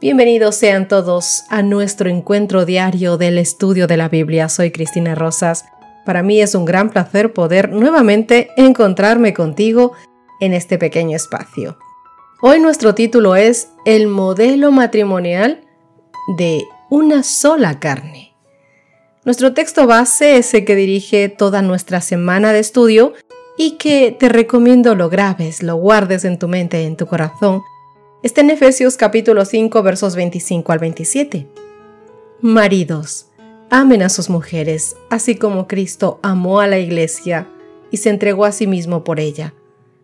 Bienvenidos sean todos a nuestro encuentro diario del estudio de la Biblia. Soy Cristina Rosas. Para mí es un gran placer poder nuevamente encontrarme contigo en este pequeño espacio. Hoy nuestro título es El modelo matrimonial de una sola carne. Nuestro texto base es el que dirige toda nuestra semana de estudio y que te recomiendo lo grabes, lo guardes en tu mente, en tu corazón, está en Efesios capítulo 5 versos 25 al 27. Maridos, amen a sus mujeres, así como Cristo amó a la iglesia y se entregó a sí mismo por ella,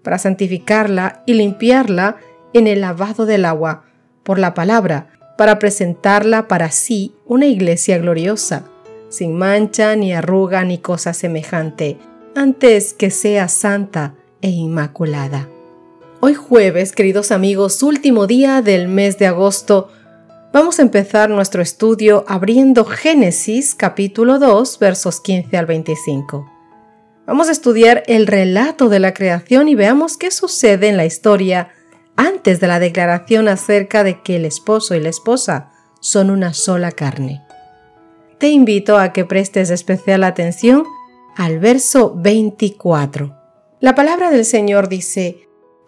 para santificarla y limpiarla en el lavado del agua por la palabra, para presentarla para sí una iglesia gloriosa, sin mancha, ni arruga, ni cosa semejante, antes que sea santa e inmaculada. Hoy jueves, queridos amigos, último día del mes de agosto, vamos a empezar nuestro estudio abriendo Génesis capítulo 2 versos 15 al 25. Vamos a estudiar el relato de la creación y veamos qué sucede en la historia antes de la declaración acerca de que el esposo y la esposa son una sola carne. Te invito a que prestes especial atención al verso 24. La palabra del Señor dice,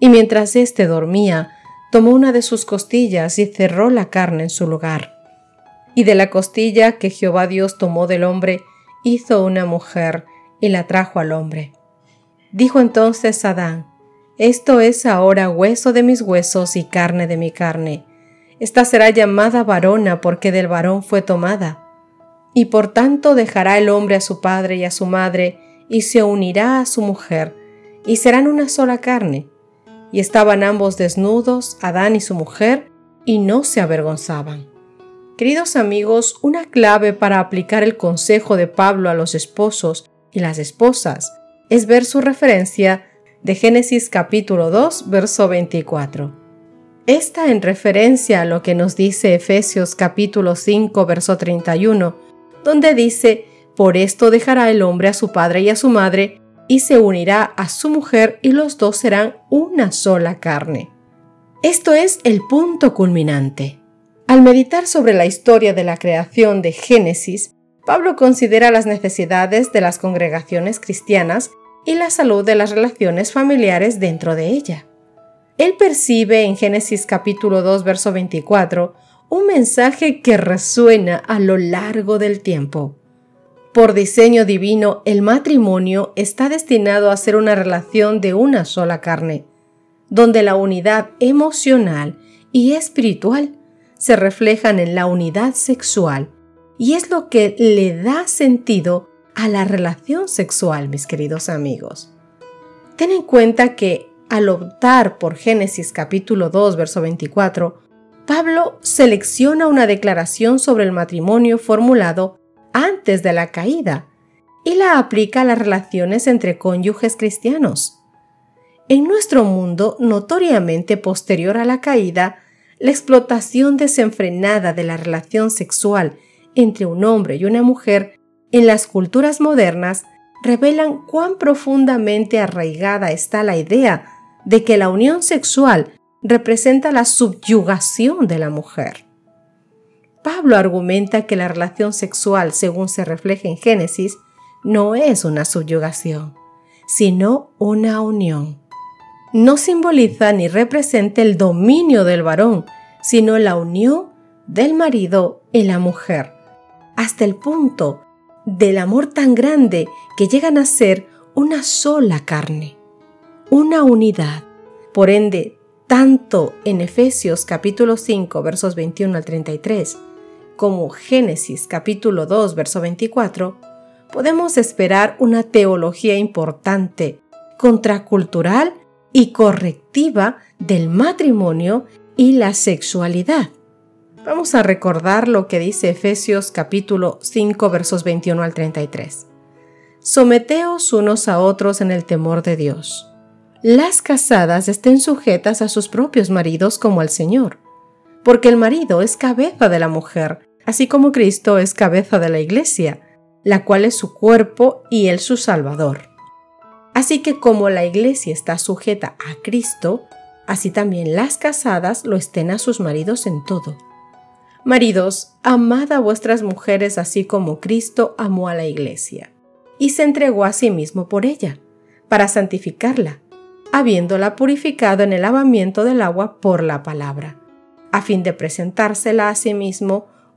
y mientras éste dormía, tomó una de sus costillas y cerró la carne en su lugar. Y de la costilla que Jehová Dios tomó del hombre, hizo una mujer y la trajo al hombre. Dijo entonces Adán, Esto es ahora hueso de mis huesos y carne de mi carne. Esta será llamada varona porque del varón fue tomada. Y por tanto dejará el hombre a su padre y a su madre, y se unirá a su mujer, y serán una sola carne. Y estaban ambos desnudos, Adán y su mujer, y no se avergonzaban. Queridos amigos, una clave para aplicar el consejo de Pablo a los esposos y las esposas es ver su referencia de Génesis capítulo 2, verso 24. Esta en referencia a lo que nos dice Efesios capítulo 5, verso 31, donde dice, por esto dejará el hombre a su padre y a su madre, y se unirá a su mujer, y los dos serán una sola carne. Esto es el punto culminante. Al meditar sobre la historia de la creación de Génesis, Pablo considera las necesidades de las congregaciones cristianas y la salud de las relaciones familiares dentro de ella. Él percibe en Génesis capítulo 2 verso 24 un mensaje que resuena a lo largo del tiempo. Por diseño divino, el matrimonio está destinado a ser una relación de una sola carne, donde la unidad emocional y espiritual se reflejan en la unidad sexual, y es lo que le da sentido a la relación sexual, mis queridos amigos. Ten en cuenta que al optar por Génesis capítulo 2, verso 24, Pablo selecciona una declaración sobre el matrimonio formulado antes de la caída y la aplica a las relaciones entre cónyuges cristianos. En nuestro mundo, notoriamente posterior a la caída, la explotación desenfrenada de la relación sexual entre un hombre y una mujer en las culturas modernas revelan cuán profundamente arraigada está la idea de que la unión sexual representa la subyugación de la mujer. Pablo argumenta que la relación sexual, según se refleja en Génesis, no es una subyugación, sino una unión. No simboliza ni representa el dominio del varón, sino la unión del marido en la mujer, hasta el punto del amor tan grande que llegan a ser una sola carne, una unidad. Por ende, tanto en Efesios capítulo 5 versos 21 al 33 como Génesis capítulo 2 verso 24, podemos esperar una teología importante, contracultural y correctiva del matrimonio y la sexualidad. Vamos a recordar lo que dice Efesios capítulo 5 versos 21 al 33. Someteos unos a otros en el temor de Dios. Las casadas estén sujetas a sus propios maridos como al Señor, porque el marido es cabeza de la mujer, así como Cristo es cabeza de la Iglesia, la cual es su cuerpo y él su Salvador. Así que como la Iglesia está sujeta a Cristo, así también las casadas lo estén a sus maridos en todo. Maridos, amad a vuestras mujeres así como Cristo amó a la Iglesia, y se entregó a sí mismo por ella, para santificarla, habiéndola purificado en el lavamiento del agua por la palabra, a fin de presentársela a sí mismo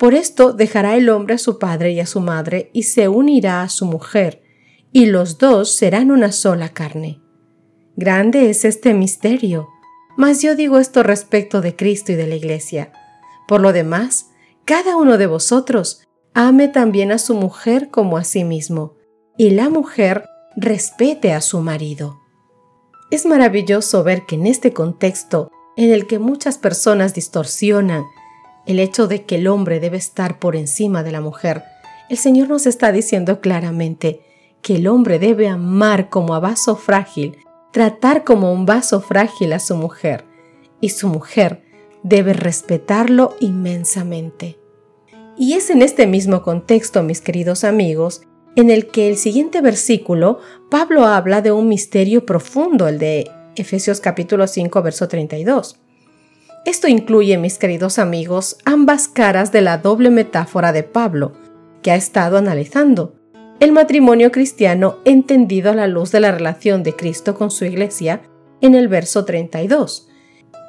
Por esto dejará el hombre a su padre y a su madre y se unirá a su mujer, y los dos serán una sola carne. Grande es este misterio, mas yo digo esto respecto de Cristo y de la Iglesia. Por lo demás, cada uno de vosotros ame también a su mujer como a sí mismo, y la mujer respete a su marido. Es maravilloso ver que en este contexto, en el que muchas personas distorsionan el hecho de que el hombre debe estar por encima de la mujer, el Señor nos está diciendo claramente que el hombre debe amar como a vaso frágil, tratar como un vaso frágil a su mujer, y su mujer debe respetarlo inmensamente. Y es en este mismo contexto, mis queridos amigos, en el que el siguiente versículo, Pablo habla de un misterio profundo, el de Efesios capítulo 5, verso 32. Esto incluye, mis queridos amigos, ambas caras de la doble metáfora de Pablo, que ha estado analizando. El matrimonio cristiano entendido a la luz de la relación de Cristo con su iglesia en el verso 32,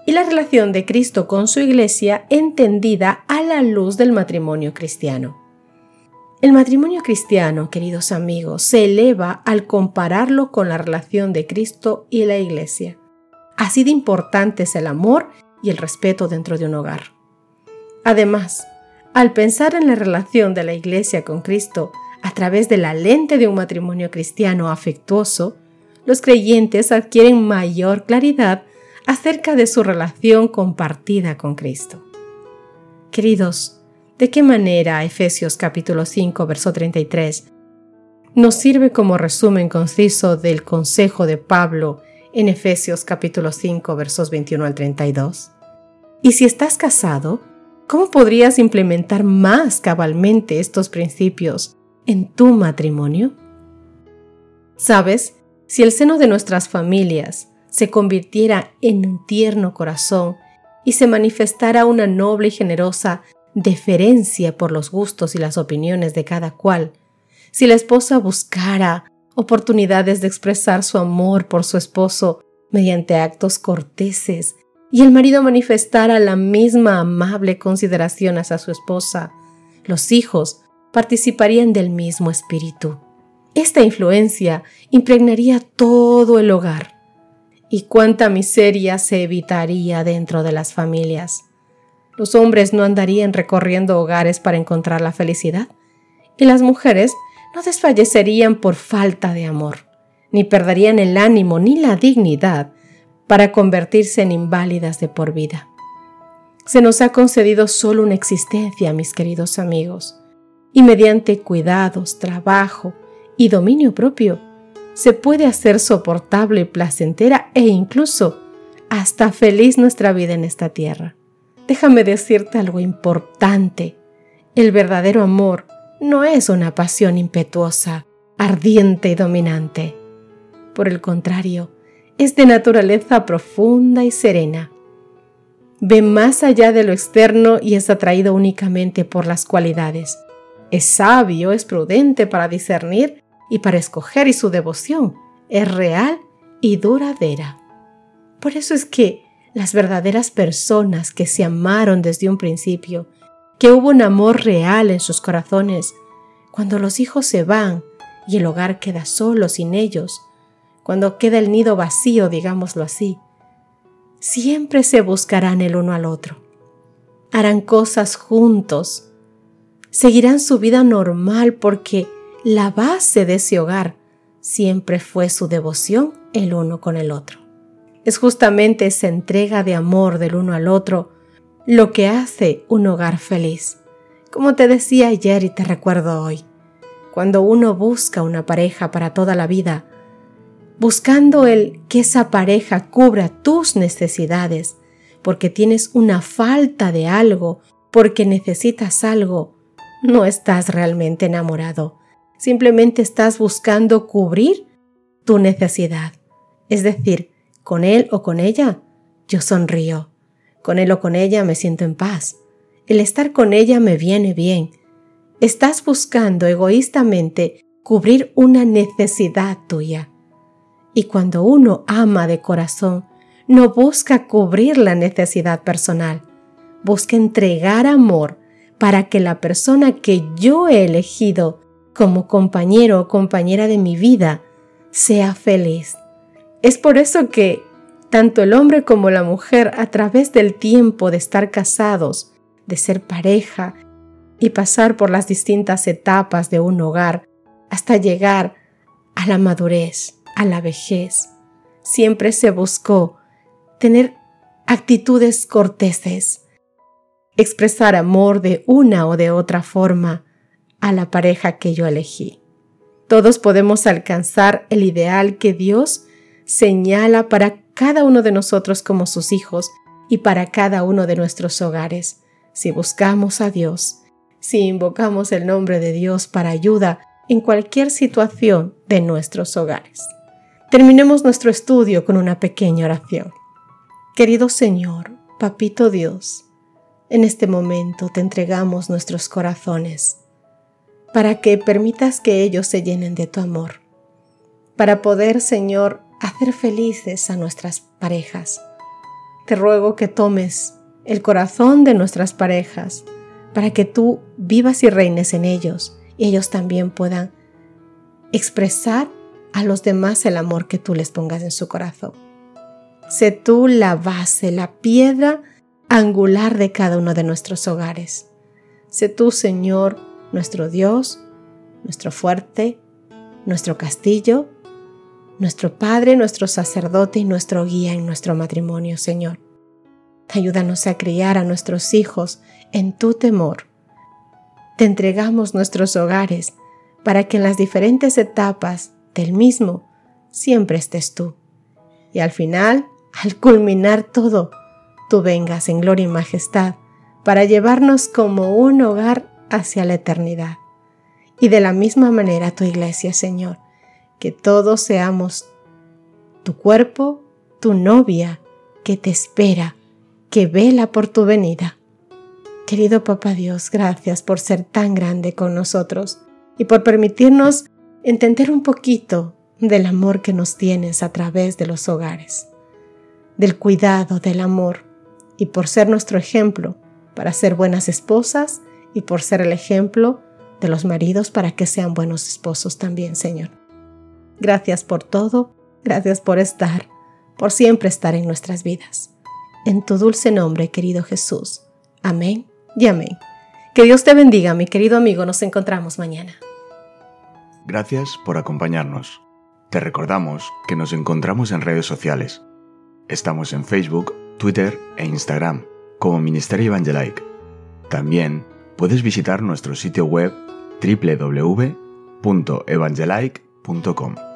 y la relación de Cristo con su iglesia entendida a la luz del matrimonio cristiano. El matrimonio cristiano, queridos amigos, se eleva al compararlo con la relación de Cristo y la iglesia. Así de importante es el amor y el respeto dentro de un hogar. Además, al pensar en la relación de la Iglesia con Cristo a través de la lente de un matrimonio cristiano afectuoso, los creyentes adquieren mayor claridad acerca de su relación compartida con Cristo. Queridos, ¿de qué manera Efesios capítulo 5, verso 33 nos sirve como resumen conciso del consejo de Pablo en Efesios capítulo 5 versos 21 al 32. Y si estás casado, ¿cómo podrías implementar más cabalmente estos principios en tu matrimonio? Sabes, si el seno de nuestras familias se convirtiera en un tierno corazón y se manifestara una noble y generosa deferencia por los gustos y las opiniones de cada cual, si la esposa buscara oportunidades de expresar su amor por su esposo mediante actos corteses y el marido manifestara la misma amable consideración hacia su esposa, los hijos participarían del mismo espíritu. Esta influencia impregnaría todo el hogar. Y cuánta miseria se evitaría dentro de las familias. Los hombres no andarían recorriendo hogares para encontrar la felicidad, y las mujeres no desfallecerían por falta de amor, ni perderían el ánimo ni la dignidad para convertirse en inválidas de por vida. Se nos ha concedido solo una existencia, mis queridos amigos, y mediante cuidados, trabajo y dominio propio, se puede hacer soportable, placentera e incluso hasta feliz nuestra vida en esta tierra. Déjame decirte algo importante. El verdadero amor no es una pasión impetuosa, ardiente y dominante. Por el contrario, es de naturaleza profunda y serena. Ve más allá de lo externo y es atraído únicamente por las cualidades. Es sabio, es prudente para discernir y para escoger y su devoción es real y duradera. Por eso es que las verdaderas personas que se amaron desde un principio, que hubo un amor real en sus corazones, cuando los hijos se van y el hogar queda solo sin ellos, cuando queda el nido vacío, digámoslo así, siempre se buscarán el uno al otro. Harán cosas juntos, seguirán su vida normal porque la base de ese hogar siempre fue su devoción el uno con el otro. Es justamente esa entrega de amor del uno al otro lo que hace un hogar feliz. Como te decía ayer y te recuerdo hoy, cuando uno busca una pareja para toda la vida, buscando el que esa pareja cubra tus necesidades, porque tienes una falta de algo, porque necesitas algo, no estás realmente enamorado simplemente estás buscando cubrir tu necesidad. Es decir, con él o con ella, yo sonrío. Con él o con ella me siento en paz. El estar con ella me viene bien. Estás buscando egoístamente cubrir una necesidad tuya. Y cuando uno ama de corazón, no busca cubrir la necesidad personal, busca entregar amor para que la persona que yo he elegido como compañero o compañera de mi vida sea feliz. Es por eso que tanto el hombre como la mujer a través del tiempo de estar casados, de ser pareja y pasar por las distintas etapas de un hogar hasta llegar a la madurez, a la vejez, siempre se buscó tener actitudes corteses, expresar amor de una o de otra forma, a la pareja que yo elegí. Todos podemos alcanzar el ideal que Dios señala para cada uno de nosotros como sus hijos y para cada uno de nuestros hogares, si buscamos a Dios, si invocamos el nombre de Dios para ayuda en cualquier situación de nuestros hogares. Terminemos nuestro estudio con una pequeña oración. Querido Señor, Papito Dios, en este momento te entregamos nuestros corazones para que permitas que ellos se llenen de tu amor, para poder, Señor, hacer felices a nuestras parejas. Te ruego que tomes el corazón de nuestras parejas para que tú vivas y reines en ellos y ellos también puedan expresar a los demás el amor que tú les pongas en su corazón. Sé tú la base, la piedra angular de cada uno de nuestros hogares. Sé tú, Señor, nuestro Dios, nuestro fuerte, nuestro castillo, nuestro Padre, nuestro sacerdote y nuestro guía en nuestro matrimonio, Señor. Ayúdanos a criar a nuestros hijos en tu temor. Te entregamos nuestros hogares para que en las diferentes etapas del mismo siempre estés tú. Y al final, al culminar todo, tú vengas en gloria y majestad para llevarnos como un hogar hacia la eternidad. Y de la misma manera tu iglesia, Señor, que todos seamos tu cuerpo, tu novia, que te espera, que vela por tu venida. Querido Papá Dios, gracias por ser tan grande con nosotros y por permitirnos entender un poquito del amor que nos tienes a través de los hogares, del cuidado, del amor, y por ser nuestro ejemplo para ser buenas esposas y por ser el ejemplo de los maridos para que sean buenos esposos también, Señor. Gracias por todo, gracias por estar, por siempre estar en nuestras vidas. En tu dulce nombre, querido Jesús. Amén y amén. Que Dios te bendiga, mi querido amigo. Nos encontramos mañana. Gracias por acompañarnos. Te recordamos que nos encontramos en redes sociales. Estamos en Facebook, Twitter e Instagram como Ministerio Evangelike. También puedes visitar nuestro sitio web www.evangelike.com.